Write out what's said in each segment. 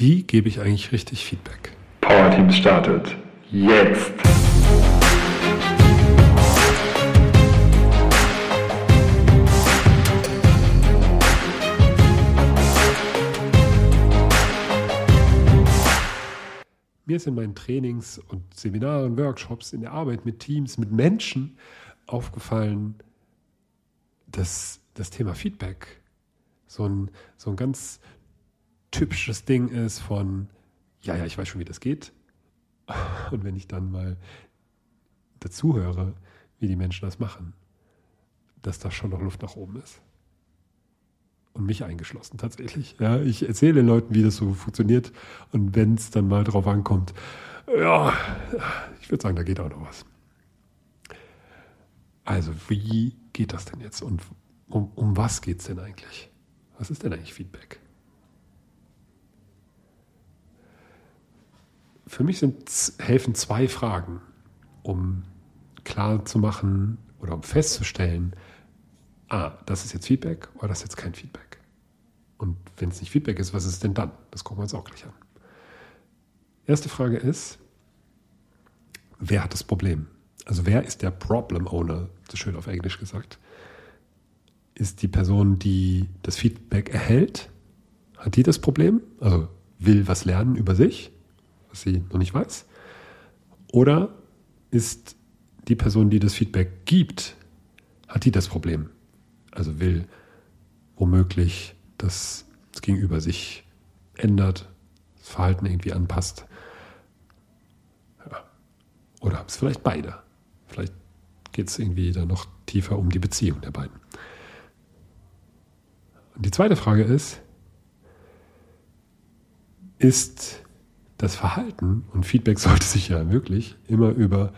Wie gebe ich eigentlich richtig Feedback? Power Team startet jetzt. Mir ist in meinen Trainings und Seminaren, Workshops, in der Arbeit mit Teams, mit Menschen aufgefallen, dass das Thema Feedback so ein, so ein ganz typisches Ding ist von, ja, ja, ich weiß schon, wie das geht. Und wenn ich dann mal dazuhöre, wie die Menschen das machen, dass da schon noch Luft nach oben ist. Und mich eingeschlossen tatsächlich. Ja, ich erzähle den Leuten, wie das so funktioniert. Und wenn es dann mal drauf ankommt, ja, ich würde sagen, da geht auch noch was. Also, wie geht das denn jetzt? Und um, um was geht es denn eigentlich? Was ist denn eigentlich Feedback? Für mich sind, helfen zwei Fragen, um klar zu machen oder um festzustellen, ah, das ist jetzt Feedback oder das ist jetzt kein Feedback. Und wenn es nicht Feedback ist, was ist denn dann? Das gucken wir uns auch gleich an. Erste Frage ist, wer hat das Problem? Also wer ist der Problem Owner, so schön auf Englisch gesagt? Ist die Person, die das Feedback erhält, hat die das Problem? Also will was lernen über sich, was sie noch nicht weiß? Oder ist die Person, die das Feedback gibt, hat die das Problem? Also will womöglich, dass das Gegenüber sich ändert, das Verhalten irgendwie anpasst. Ja. Oder haben es vielleicht beide. Vielleicht geht es irgendwie dann noch tiefer um die Beziehung der beiden. Und die zweite Frage ist, ist das Verhalten, und Feedback sollte sich ja wirklich immer über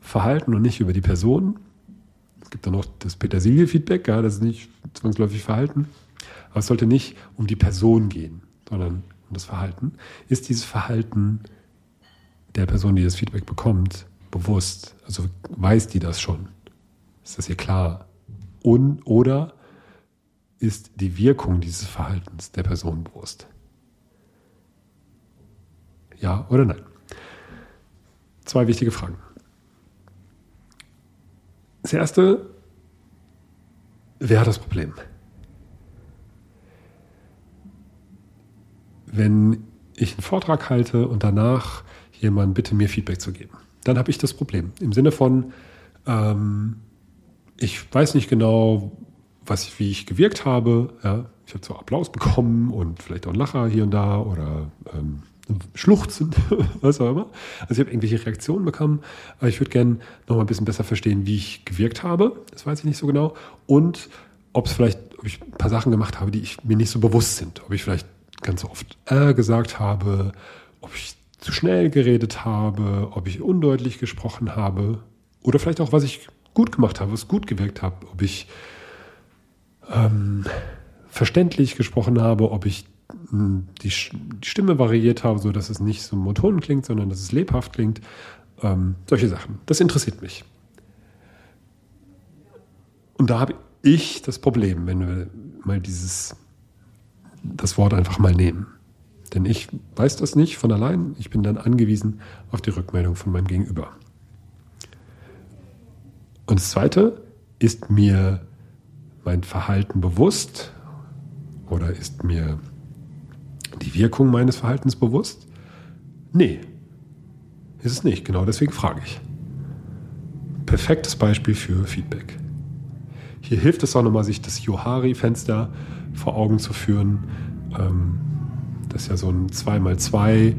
Verhalten und nicht über die Person es gibt dann noch das Petersilie-Feedback, ja, das ist nicht zwangsläufig Verhalten. Aber es sollte nicht um die Person gehen, sondern um das Verhalten. Ist dieses Verhalten der Person, die das Feedback bekommt, bewusst? Also weiß die das schon? Ist das ihr klar? Und, oder ist die Wirkung dieses Verhaltens der Person bewusst? Ja oder nein? Zwei wichtige Fragen. Das erste, wer hat das Problem? Wenn ich einen Vortrag halte und danach jemand bitte mir Feedback zu geben, dann habe ich das Problem. Im Sinne von, ähm, ich weiß nicht genau, was, wie ich gewirkt habe. Ja, ich habe zwar Applaus bekommen und vielleicht auch einen Lacher hier und da oder ähm, Schluchzen, was auch immer. Also ich habe irgendwelche Reaktionen bekommen, aber ich würde gerne noch mal ein bisschen besser verstehen, wie ich gewirkt habe. Das weiß ich nicht so genau. Und ob es vielleicht, ob ich ein paar Sachen gemacht habe, die ich mir nicht so bewusst sind. Ob ich vielleicht ganz oft äh gesagt habe, ob ich zu schnell geredet habe, ob ich undeutlich gesprochen habe oder vielleicht auch, was ich gut gemacht habe, was gut gewirkt habe, ob ich ähm, verständlich gesprochen habe, ob ich die, Stimme variiert habe, so dass es nicht so monoton klingt, sondern dass es lebhaft klingt. Ähm, solche Sachen. Das interessiert mich. Und da habe ich das Problem, wenn wir mal dieses, das Wort einfach mal nehmen. Denn ich weiß das nicht von allein. Ich bin dann angewiesen auf die Rückmeldung von meinem Gegenüber. Und das Zweite, ist mir mein Verhalten bewusst oder ist mir die Wirkung meines Verhaltens bewusst? Nee, ist es nicht. Genau deswegen frage ich. Perfektes Beispiel für Feedback. Hier hilft es auch nochmal, sich das Johari-Fenster vor Augen zu führen. Ähm, das ja so ein 2x2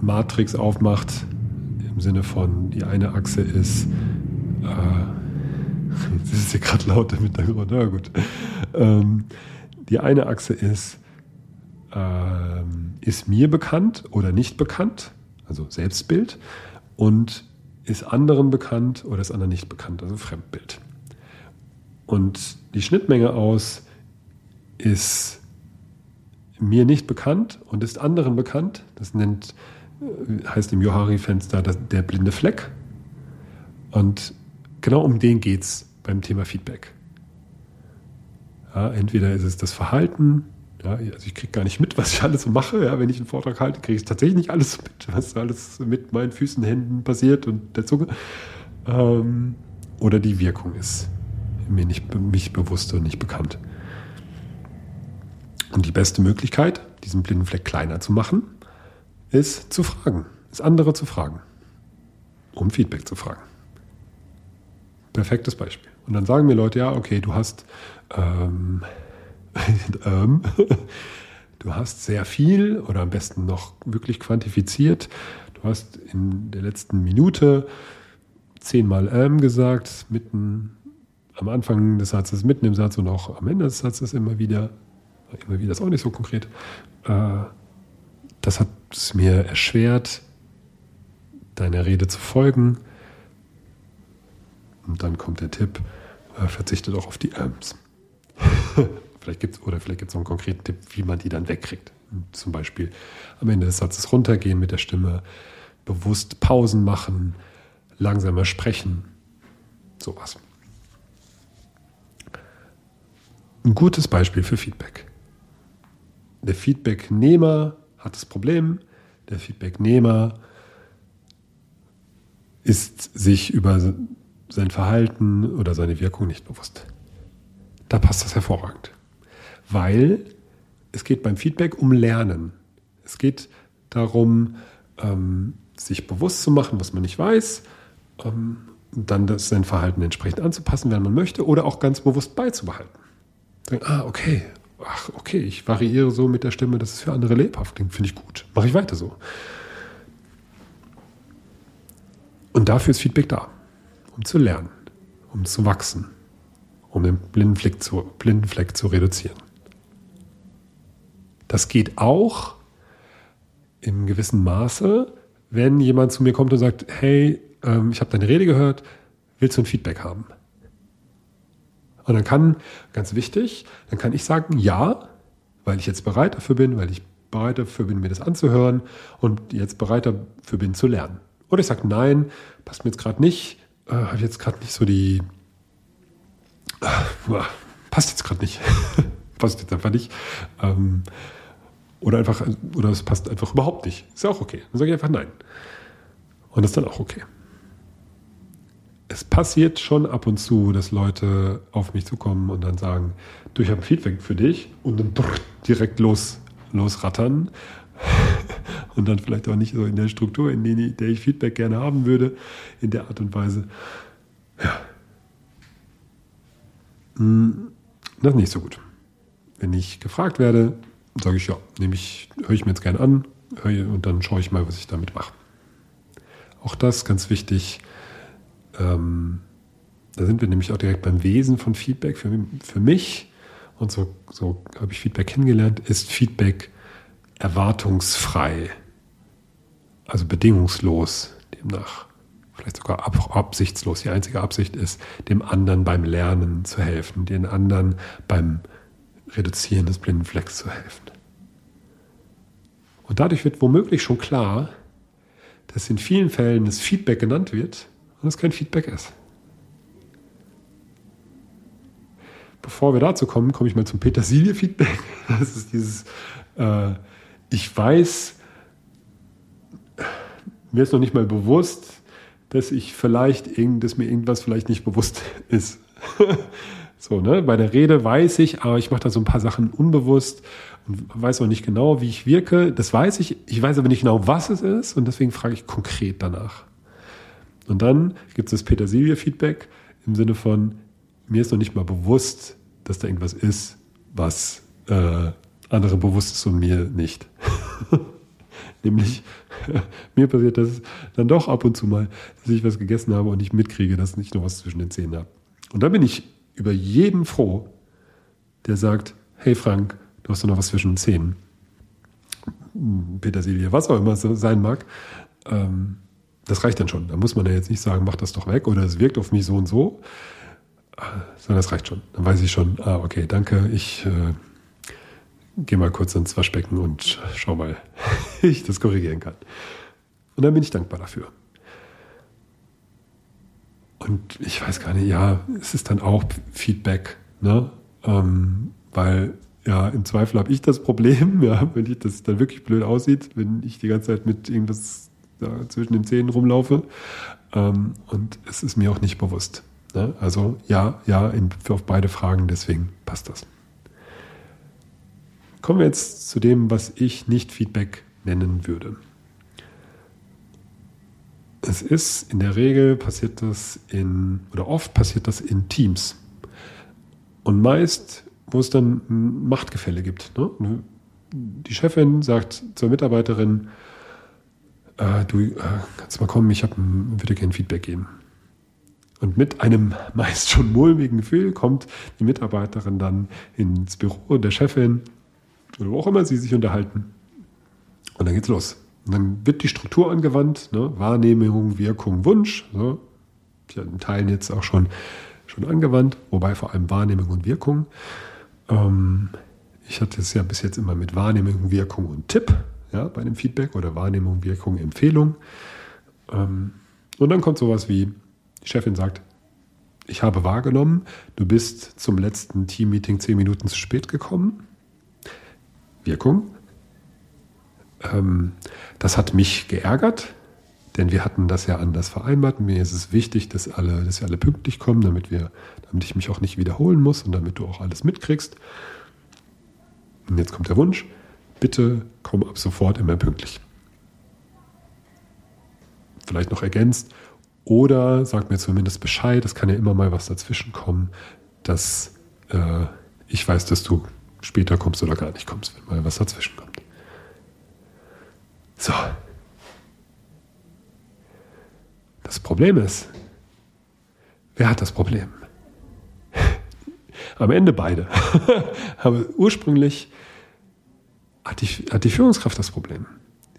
Matrix aufmacht. Im Sinne von, die eine Achse ist, äh, jetzt ist es hier gerade laut im Hintergrund, na gut. Ähm, die eine Achse ist ähm, ist mir bekannt oder nicht bekannt, also Selbstbild, und ist anderen bekannt oder ist anderen nicht bekannt, also Fremdbild. Und die Schnittmenge aus ist mir nicht bekannt und ist anderen bekannt. Das nennt, äh, heißt im Johari-Fenster der blinde Fleck. Und genau um den geht es beim Thema Feedback. Ja, entweder ist es das Verhalten, Ja, also ich kriege gar nicht mit, was ich alles mache. Ja, wenn ich einen Vortrag halte, kriege ich tatsächlich nicht alles mit, was alles mit meinen Füßen, Händen passiert und der Zunge. Ähm, oder die Wirkung ist mir nicht mich bewusst und nicht bekannt. Und die beste Möglichkeit, diesen blinden Fleck kleiner zu machen, ist zu fragen, ist andere zu fragen, um Feedback zu fragen. Perfektes Beispiel. Und dann sagen mir Leute, ja, okay, du hast ähm, du hast sehr viel oder am besten noch wirklich quantifiziert. Du hast in der letzten Minute zehnmal ähm gesagt, mitten am Anfang des Satzes, mitten im Satz und auch am Ende des Satzes immer wieder. Immer wieder ist auch nicht so konkret. Äh, das hat es mir erschwert, deiner Rede zu folgen. Und dann kommt der Tipp, äh, verzichte doch auf die Ähms. Vielleicht gibt's, oder vielleicht gibt es noch einen konkreten Tipp, wie man die dann wegkriegt. Zum Beispiel am Ende des Satzes runtergehen mit der Stimme, bewusst Pausen machen, langsamer sprechen, sowas. Ein gutes Beispiel für Feedback. Der Feedbacknehmer hat das Problem, der Feedbacknehmer ist sich über sein Verhalten oder seine Wirkung nicht bewusst. Da passt das hervorragend weil es geht beim Feedback um Lernen. Es geht darum, ähm, sich bewusst zu machen, was man nicht weiß, ähm, dann das, sein Verhalten entsprechend anzupassen, wenn man möchte, oder auch ganz bewusst beizubehalten. Sagen, ah, okay, ach, okay, ich variiere so mit der Stimme, das ist für andere lebhaft klingt, finde ich gut. Mache ich weiter so. Und dafür ist Feedback da, um zu lernen, um zu wachsen, um den blinden Fleck zu, blinden Fleck zu reduzieren. Das geht auch im gewissen Maße, wenn jemand zu mir kommt und sagt, hey, ähm, ich habe deine Rede gehört, willst du ein Feedback haben? Und dann kann, ganz wichtig, dann kann ich sagen, ja, weil ich jetzt bereit dafür bin, weil ich bereit dafür bin, mir das anzuhören und jetzt bereit dafür bin, zu lernen. Oder ich sage, nein, passt mir jetzt gerade nicht, äh, habe jetzt gerade nicht so die, äh, passt jetzt gerade nicht, passt jetzt einfach nicht. Ähm, oder einfach, oder es passt einfach überhaupt nicht. Ist ja auch okay. Dann sage ich einfach nein. Und das ist dann auch okay. Es passiert schon ab und zu, dass Leute auf mich zukommen und dann sagen, du, ich habe ein Feedback für dich und dann direkt los, losrattern. und dann vielleicht auch nicht so in der Struktur, in der ich Feedback gerne haben würde, in der Art und Weise. Ja. Hm, das ist nicht so gut. Wenn ich gefragt werde, sage ich, ja, nehme ich, höre ich mir jetzt gerne an und dann schaue ich mal, was ich damit mache. Auch das ganz wichtig. Ähm, da sind wir nämlich auch direkt beim Wesen von Feedback. Für, für mich, und so, so habe ich Feedback kennengelernt, ist Feedback erwartungsfrei. Also bedingungslos, demnach. Vielleicht sogar ab, absichtslos. Die einzige Absicht ist, dem anderen beim Lernen zu helfen, den anderen beim Reduzieren des blinden Flecks zu helfen. Und dadurch wird womöglich schon klar, dass in vielen Fällen das Feedback genannt wird und es kein Feedback ist. Bevor wir dazu kommen, komme ich mal zum Petersilie-Feedback. Das ist dieses, äh, ich weiß, mir ist noch nicht mal bewusst, dass ich vielleicht, dass mir irgendwas vielleicht nicht bewusst ist. So, ne? Bei der Rede weiß ich, aber ich mache da so ein paar Sachen unbewusst und weiß auch nicht genau, wie ich wirke. Das weiß ich. Ich weiß aber nicht genau, was es ist und deswegen frage ich konkret danach. Und dann gibt es das Petersilie-Feedback im Sinne von, mir ist noch nicht mal bewusst, dass da irgendwas ist, was äh, andere bewusst ist und mir nicht. Nämlich, mir passiert das dann doch ab und zu mal, dass ich was gegessen habe und ich mitkriege, dass ich noch was zwischen den Zähnen habe. Und dann bin ich über jeden froh, der sagt, hey Frank, du hast doch noch was zwischen den Zähnen. Petersilie, was auch immer so sein mag. Ähm, das reicht dann schon. Da muss man ja jetzt nicht sagen, mach das doch weg oder es wirkt auf mich so und so, sondern das reicht schon. Dann weiß ich schon, ah, okay, danke, ich äh, gehe mal kurz ins Waschbecken und schau mal, wie ich das korrigieren kann. Und dann bin ich dankbar dafür. Und ich weiß gar nicht, ja, es ist dann auch Feedback, ne? Ähm, weil ja, im Zweifel habe ich das Problem, ja, wenn ich, das dann wirklich blöd aussieht, wenn ich die ganze Zeit mit irgendwas da zwischen den Zähnen rumlaufe. Ähm, und es ist mir auch nicht bewusst. Ne? Also ja, ja, in, auf beide Fragen, deswegen passt das. Kommen wir jetzt zu dem, was ich nicht Feedback nennen würde. Es ist in der Regel passiert das in, oder oft passiert das in Teams. Und meist, wo es dann ein Machtgefälle gibt. Ne? Die Chefin sagt zur Mitarbeiterin, äh, du äh, kannst mal kommen, ich hab, würde gerne Feedback geben. Und mit einem meist schon mulmigen Gefühl kommt die Mitarbeiterin dann ins Büro der Chefin oder wo auch immer sie sich unterhalten. Und dann geht's los. Dann wird die Struktur angewandt, ne? Wahrnehmung, Wirkung, Wunsch. So. Ich habe in Teilen jetzt auch schon, schon angewandt, wobei vor allem Wahrnehmung und Wirkung. Ähm, ich hatte es ja bis jetzt immer mit Wahrnehmung, Wirkung und Tipp ja, bei einem Feedback oder Wahrnehmung, Wirkung, Empfehlung. Ähm, und dann kommt sowas wie, die Chefin sagt, ich habe wahrgenommen, du bist zum letzten Teammeeting zehn Minuten zu spät gekommen. Wirkung. Ähm, das hat mich geärgert, denn wir hatten das ja anders vereinbart. Mir ist es wichtig, dass, alle, dass wir alle pünktlich kommen, damit, wir, damit ich mich auch nicht wiederholen muss und damit du auch alles mitkriegst. Und jetzt kommt der Wunsch, bitte komm ab sofort immer pünktlich. Vielleicht noch ergänzt, oder sag mir zumindest Bescheid, es kann ja immer mal was dazwischen kommen, dass äh, ich weiß, dass du später kommst oder gar nicht kommst, wenn mal was dazwischen kommt. So. Das Problem ist, wer hat das Problem? Am Ende beide. Aber ursprünglich hat die, hat die Führungskraft das Problem.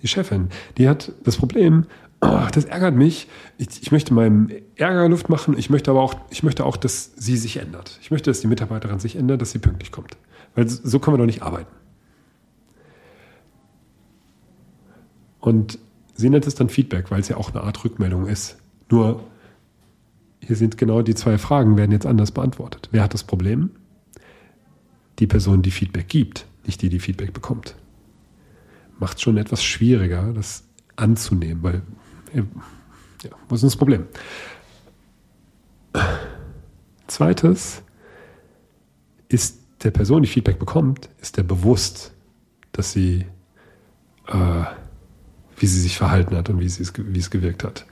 Die Chefin, die hat das Problem, oh, das ärgert mich. Ich, ich, möchte meinem Ärger Luft machen. Ich möchte aber auch, ich möchte auch, dass sie sich ändert. Ich möchte, dass die Mitarbeiterin sich ändert, dass sie pünktlich kommt. Weil so können wir doch nicht arbeiten. Und sie nennt es dann Feedback, weil es ja auch eine Art Rückmeldung ist. Nur hier sind genau die zwei Fragen, werden jetzt anders beantwortet. Wer hat das Problem? Die Person, die Feedback gibt, nicht die, die Feedback bekommt. Macht schon etwas schwieriger, das anzunehmen, weil ja, was ist das Problem? Zweites ist der Person, die Feedback bekommt, ist der bewusst, dass sie, äh, wie sie sich verhalten hat und wie, sie es, wie es gewirkt hat.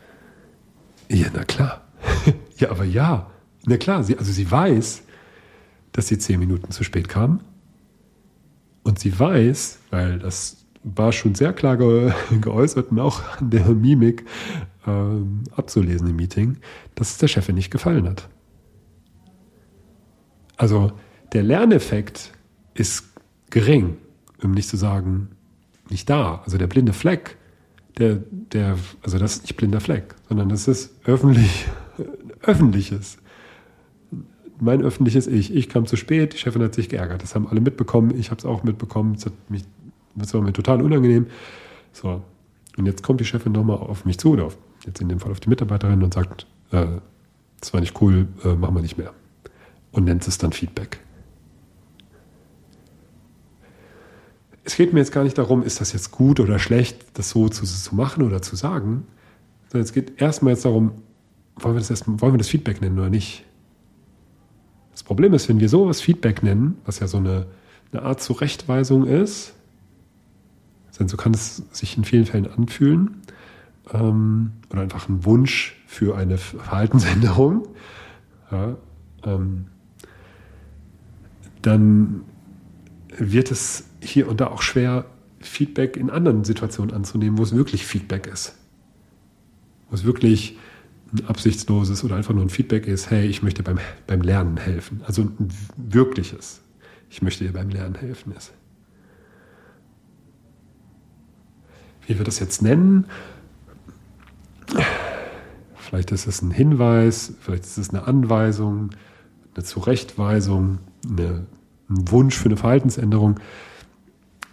Ja, na klar. ja, aber ja. Na klar, sie, also sie weiß, dass sie zehn Minuten zu spät kam. Und sie weiß, weil das war schon sehr klar ge geäußert und auch an der Mimik ähm, abzulesen im Meeting, dass es der Chefin nicht gefallen hat. Also der Lerneffekt ist gering, um nicht zu sagen, nicht da. Also der blinde Fleck, der, der, also das ist nicht blinder Fleck, sondern das ist öffentlich, öffentliches. Mein öffentliches Ich. Ich kam zu spät, die Chefin hat sich geärgert. Das haben alle mitbekommen, ich habe es auch mitbekommen. Es mich das war mir total unangenehm. So. Und jetzt kommt die Chefin nochmal auf mich zu, oder auf, jetzt in dem Fall auf die Mitarbeiterin und sagt, äh, das war nicht cool, äh, machen wir nicht mehr. Und nennt es dann Feedback. Es geht mir jetzt gar nicht darum, ist das jetzt gut oder schlecht, das so zu, zu machen oder zu sagen, sondern es geht erstmal jetzt darum, wollen wir das, erst, wollen wir das Feedback nennen oder nicht? Das Problem ist, wenn wir sowas Feedback nennen, was ja so eine, eine Art Zurechtweisung ist, denn so kann es sich in vielen Fällen anfühlen. Ähm, oder einfach ein Wunsch für eine Verhaltensänderung. Ja, ähm, dann wird es hier und da auch schwer, Feedback in anderen Situationen anzunehmen, wo es wirklich Feedback ist. Wo es wirklich ein absichtsloses oder einfach nur ein Feedback ist, hey, ich möchte beim, beim Lernen helfen. Also ein wirkliches, ich möchte dir beim Lernen helfen ist. wie wir das jetzt nennen. Vielleicht ist es ein Hinweis, vielleicht ist es eine Anweisung, eine Zurechtweisung, eine, ein Wunsch für eine Verhaltensänderung.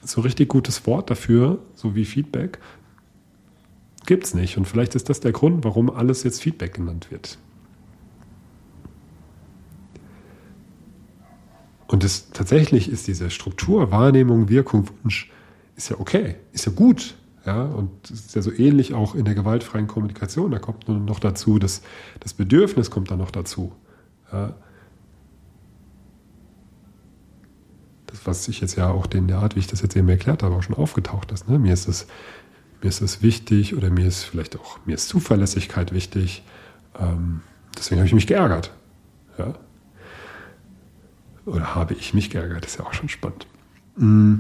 So richtig gutes Wort dafür, so wie Feedback, gibt es nicht. Und vielleicht ist das der Grund, warum alles jetzt Feedback genannt wird. Und das, tatsächlich ist diese Struktur, Wahrnehmung, Wirkung, Wunsch, ist ja okay, ist ja gut. Ja, und es ist ja so ähnlich auch in der gewaltfreien Kommunikation. Da kommt nur noch dazu, dass das Bedürfnis kommt dann noch dazu. Ja. Das, was ich jetzt ja auch in der Art, wie ich das jetzt eben erklärt habe, auch schon aufgetaucht ist. Ne? Mir ist es mir ist es wichtig oder mir ist vielleicht auch, mir ist Zuverlässigkeit wichtig. Ähm, deswegen habe ich mich geärgert. Ja? Oder habe ich mich geärgert, ist ja auch schon spannend. Mm.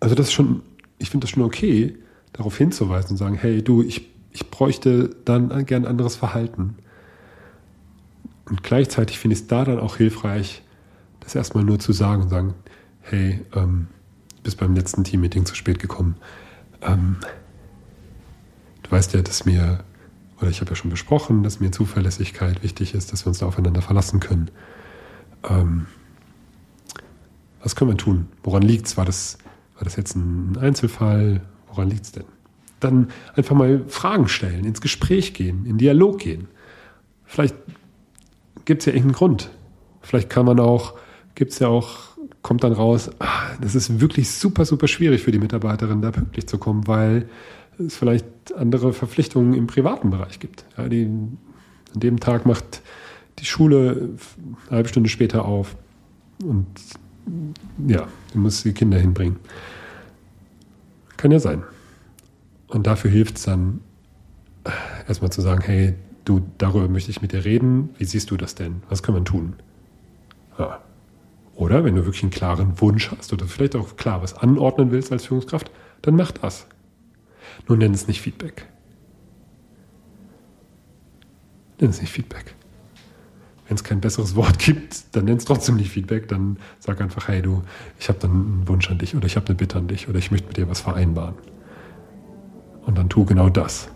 Also das ist schon, ich finde das schon okay, darauf hinzuweisen und sagen, hey du, ich, ich bräuchte dann gern anderes Verhalten. Und gleichzeitig finde ich es da dann auch hilfreich, das erstmal nur zu sagen und sagen, hey, ähm, bist beim letzten Teammeeting zu spät gekommen. Ähm, du weißt ja, dass mir, oder ich habe ja schon besprochen, dass mir Zuverlässigkeit wichtig ist, dass wir uns da aufeinander verlassen können. Ähm, was können wir tun? Woran liegt es? War das, war das jetzt ein Einzelfall? Woran liegt es denn? Dann einfach mal Fragen stellen, ins Gespräch gehen, in Dialog gehen. Vielleicht gibt es ja irgendeinen Grund. Vielleicht kann man auch, gibt es ja auch kommt dann raus, ah, das ist wirklich super, super schwierig für die Mitarbeiterin, da pünktlich zu kommen, weil es vielleicht andere Verpflichtungen im privaten Bereich gibt. Ja, die, an dem Tag macht die Schule eine halbe Stunde später auf und ja, du musst die Kinder hinbringen. Kann ja sein. Und dafür hilft es dann erstmal zu sagen, hey, du, darüber möchte ich mit dir reden. Wie siehst du das denn? Was kann man tun? Ja. Oder wenn du wirklich einen klaren Wunsch hast oder vielleicht auch klar was anordnen willst als Führungskraft, dann mach das. Nur nenn es nicht Feedback. Nenn es nicht Feedback. Wenn es kein besseres Wort gibt, dann nenn es trotzdem nicht Feedback. Dann sag einfach, hey du, ich habe dann einen Wunsch an dich oder ich habe eine Bitte an dich oder ich möchte mit dir was vereinbaren. Und dann tu genau das.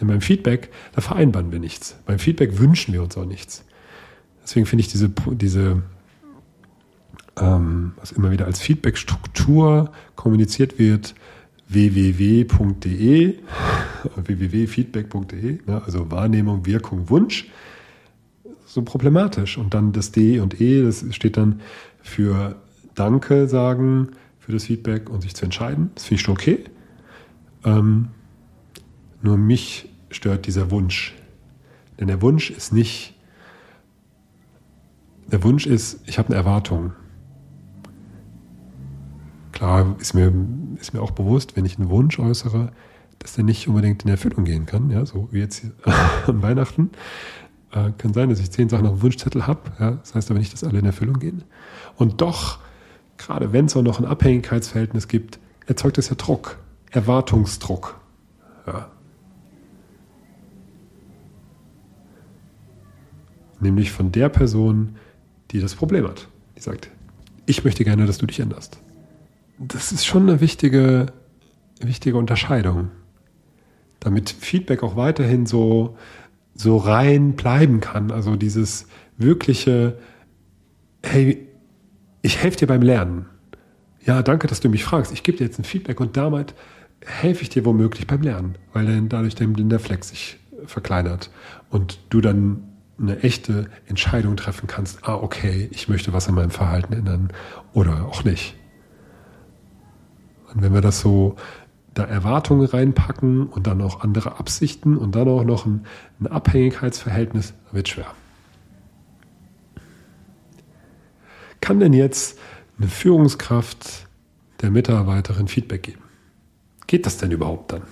Denn beim Feedback, da vereinbaren wir nichts. Beim Feedback wünschen wir uns auch nichts. Deswegen finde ich diese, diese ähm, was immer wieder als Feedback-Struktur kommuniziert wird, www.de, www.feedback.de, ne, also Wahrnehmung, Wirkung, Wunsch, so problematisch. Und dann das D und E, das steht dann für Danke sagen für das Feedback und sich zu entscheiden. Das finde ich schon okay. Ähm, nur mich stört dieser Wunsch. Denn der Wunsch ist nicht, der Wunsch ist, ich habe eine Erwartung. Klar ist mir, ist mir auch bewusst, wenn ich einen Wunsch äußere, dass der nicht unbedingt in Erfüllung gehen kann, ja, so wie jetzt an Weihnachten. Äh, kann sein, dass ich zehn Sachen auf dem Wunschzettel habe. Ja, das heißt aber nicht, dass alle in Erfüllung gehen. Und doch, gerade wenn es auch noch ein Abhängigkeitsverhältnis gibt, erzeugt es ja Druck, Erwartungsdruck. Ja. Nämlich von der Person, die das Problem hat. Die sagt, ich möchte gerne, dass du dich änderst das ist schon eine wichtige, wichtige Unterscheidung. Damit Feedback auch weiterhin so, so rein bleiben kann. Also dieses wirkliche, hey, ich helfe dir beim Lernen. Ja, danke, dass du mich fragst. Ich gebe dir jetzt ein Feedback und damit helfe ich dir womöglich beim Lernen, weil dann dadurch dein blinder sich verkleinert und du dann eine echte Entscheidung treffen kannst. Ah, okay, ich möchte was an meinem Verhalten ändern oder auch nicht. Und wenn wir das so da Erwartungen reinpacken und dann auch andere Absichten und dann auch noch ein, ein Abhängigkeitsverhältnis, wird schwer. Kann denn jetzt eine Führungskraft der Mitarbeiterin Feedback geben? Geht das denn überhaupt dann?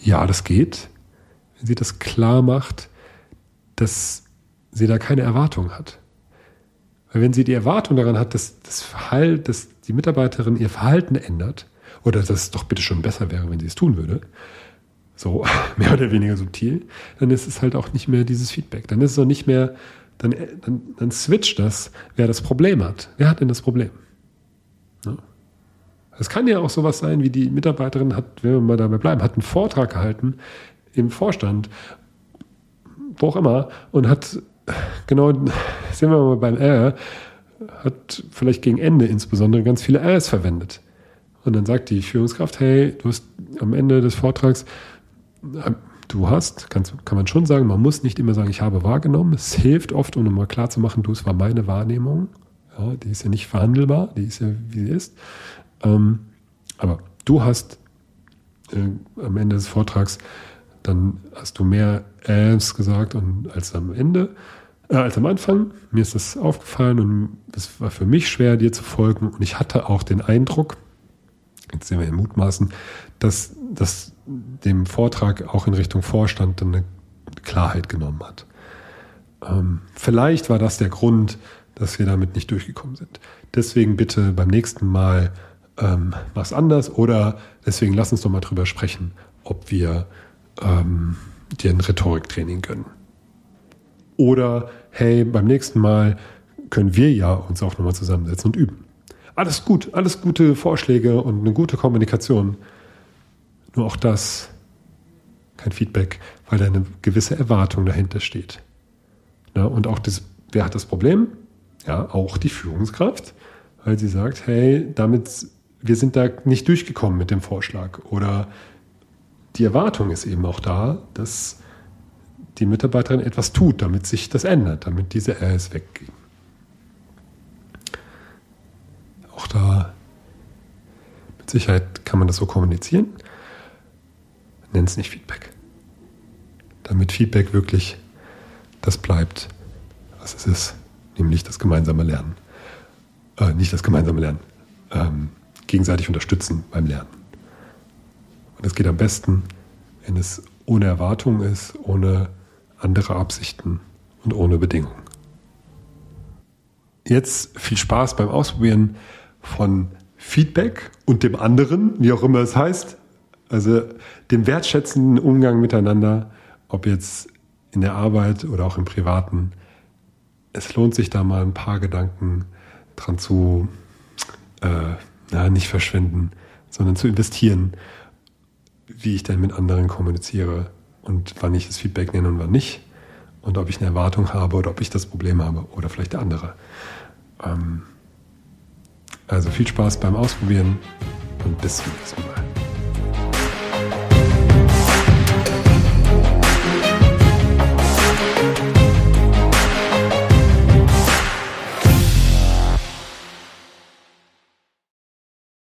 Ja, das geht, wenn sie das klar macht, dass sie da keine Erwartung hat. Weil wenn sie die Erwartung daran hat, dass das Verhalten, dass die Mitarbeiterin ihr Verhalten ändert, oder dass es doch bitte schon besser wäre, wenn sie es tun würde, so mehr oder weniger subtil, dann ist es halt auch nicht mehr dieses Feedback. Dann ist es auch nicht mehr, dann, dann, dann switcht das, wer das Problem hat. Wer hat denn das Problem? Es kann ja auch sowas sein, wie die Mitarbeiterin hat, wenn wir mal dabei bleiben, hat einen Vortrag gehalten im Vorstand, wo auch immer, und hat genau, sehen wir mal beim R, hat vielleicht gegen Ende insbesondere ganz viele Rs verwendet. Und dann sagt die Führungskraft, hey, du hast am Ende des Vortrags, du hast, kann, kann man schon sagen, man muss nicht immer sagen, ich habe wahrgenommen. Es hilft oft, um nochmal klar zu machen, du, es war meine Wahrnehmung. Ja, die ist ja nicht verhandelbar, die ist ja, wie sie ist. Ähm, aber du hast äh, am Ende des Vortrags, dann hast du mehr Äs gesagt und als am Ende, äh, als am Anfang. Mir ist das aufgefallen und es war für mich schwer, dir zu folgen. Und ich hatte auch den Eindruck, jetzt sehen wir im Mutmaßen, dass das dem Vortrag auch in Richtung Vorstand eine Klarheit genommen hat. Ähm, vielleicht war das der Grund, dass wir damit nicht durchgekommen sind. Deswegen bitte beim nächsten Mal ähm, was anders oder deswegen lass uns doch mal drüber sprechen, ob wir ähm, dir ein Rhetoriktraining gönnen. Oder hey, beim nächsten Mal können wir ja uns auch nochmal zusammensetzen und üben. Alles gut, alles gute Vorschläge und eine gute Kommunikation. Nur auch das kein Feedback, weil da eine gewisse Erwartung dahinter steht. Ja, und auch das, wer hat das Problem? Ja, auch die Führungskraft, weil sie sagt, hey, damit, wir sind da nicht durchgekommen mit dem Vorschlag. Oder die Erwartung ist eben auch da, dass die Mitarbeiterin etwas tut, damit sich das ändert, damit diese RS weggehen. Auch da mit Sicherheit kann man das so kommunizieren. Nenn es nicht Feedback. Damit Feedback wirklich das bleibt, was es ist, nämlich das gemeinsame Lernen. Äh, nicht das gemeinsame Lernen, ähm, gegenseitig unterstützen beim Lernen. Und das geht am besten, wenn es ohne Erwartung ist, ohne andere Absichten und ohne Bedingungen. Jetzt viel Spaß beim Ausprobieren von Feedback und dem anderen, wie auch immer es heißt. Also dem wertschätzenden Umgang miteinander, ob jetzt in der Arbeit oder auch im Privaten. Es lohnt sich da mal ein paar Gedanken dran zu, äh, na, nicht verschwenden, sondern zu investieren, wie ich denn mit anderen kommuniziere und wann ich das Feedback nenne und wann nicht. Und ob ich eine Erwartung habe oder ob ich das Problem habe oder vielleicht der andere. Ähm, also viel Spaß beim Ausprobieren und bis zum nächsten Mal.